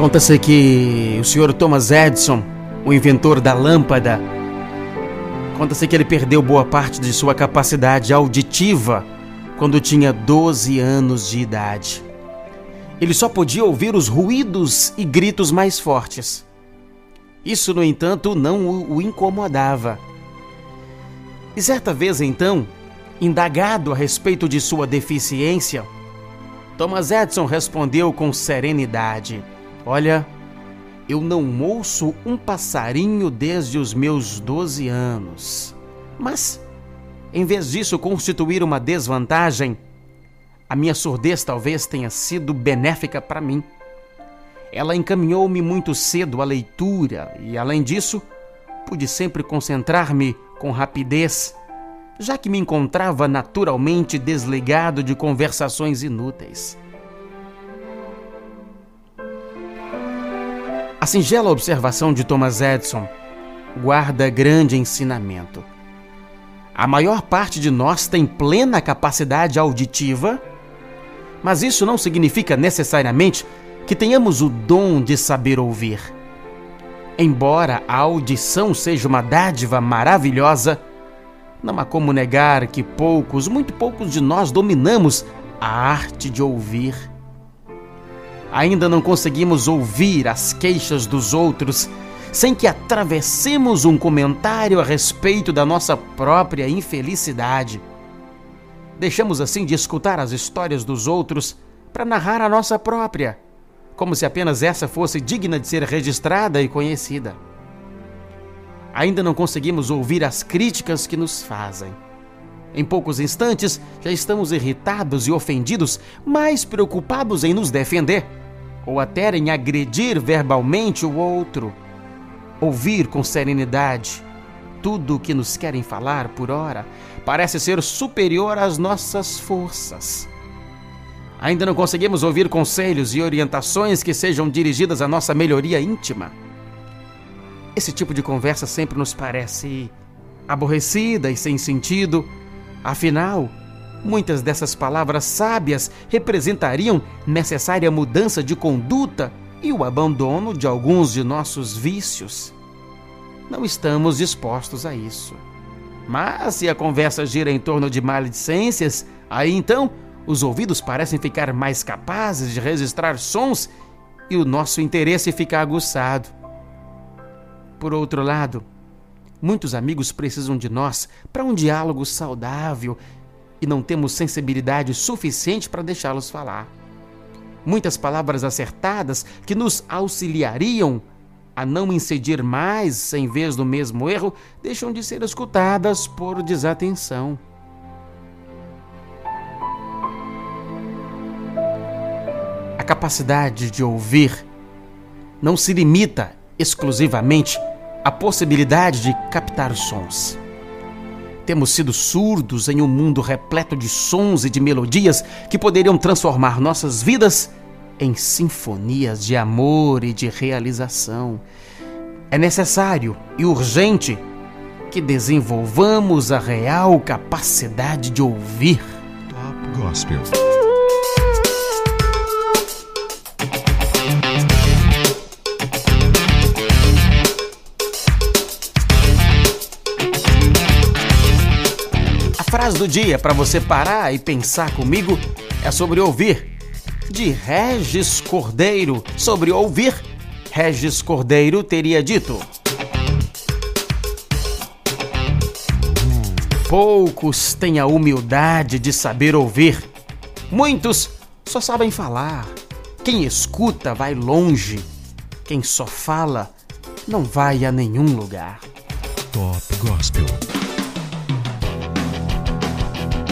Conta-se que o senhor Thomas Edison, o inventor da lâmpada, conta-se que ele perdeu boa parte de sua capacidade auditiva quando tinha 12 anos de idade. Ele só podia ouvir os ruídos e gritos mais fortes. Isso, no entanto, não o incomodava. E certa vez, então, indagado a respeito de sua deficiência, Thomas Edison respondeu com serenidade: Olha, eu não ouço um passarinho desde os meus 12 anos. Mas, em vez disso constituir uma desvantagem, a minha surdez talvez tenha sido benéfica para mim. Ela encaminhou-me muito cedo à leitura e, além disso, pude sempre concentrar-me com rapidez, já que me encontrava naturalmente desligado de conversações inúteis. A singela observação de Thomas Edison guarda grande ensinamento. A maior parte de nós tem plena capacidade auditiva, mas isso não significa necessariamente que tenhamos o dom de saber ouvir. Embora a audição seja uma dádiva maravilhosa, não há como negar que poucos, muito poucos de nós dominamos a arte de ouvir. Ainda não conseguimos ouvir as queixas dos outros sem que atravessemos um comentário a respeito da nossa própria infelicidade. Deixamos assim de escutar as histórias dos outros para narrar a nossa própria, como se apenas essa fosse digna de ser registrada e conhecida. Ainda não conseguimos ouvir as críticas que nos fazem. Em poucos instantes já estamos irritados e ofendidos, mais preocupados em nos defender ou até em agredir verbalmente o outro. Ouvir com serenidade tudo o que nos querem falar por hora parece ser superior às nossas forças. Ainda não conseguimos ouvir conselhos e orientações que sejam dirigidas à nossa melhoria íntima. Esse tipo de conversa sempre nos parece aborrecida e sem sentido. Afinal, Muitas dessas palavras sábias representariam necessária mudança de conduta e o abandono de alguns de nossos vícios. Não estamos dispostos a isso. Mas se a conversa gira em torno de maledicências, aí então os ouvidos parecem ficar mais capazes de registrar sons e o nosso interesse fica aguçado. Por outro lado, muitos amigos precisam de nós para um diálogo saudável e não temos sensibilidade suficiente para deixá-los falar. Muitas palavras acertadas que nos auxiliariam a não incidir mais em vez do mesmo erro deixam de ser escutadas por desatenção. A capacidade de ouvir não se limita exclusivamente à possibilidade de captar sons. Temos sido surdos em um mundo repleto de sons e de melodias que poderiam transformar nossas vidas em sinfonias de amor e de realização. É necessário e urgente que desenvolvamos a real capacidade de ouvir. Top Gospel. Frase do dia para você parar e pensar comigo é sobre ouvir. De Regis Cordeiro. Sobre ouvir, Regis Cordeiro teria dito: Poucos têm a humildade de saber ouvir. Muitos só sabem falar. Quem escuta vai longe. Quem só fala não vai a nenhum lugar. Top Gospel.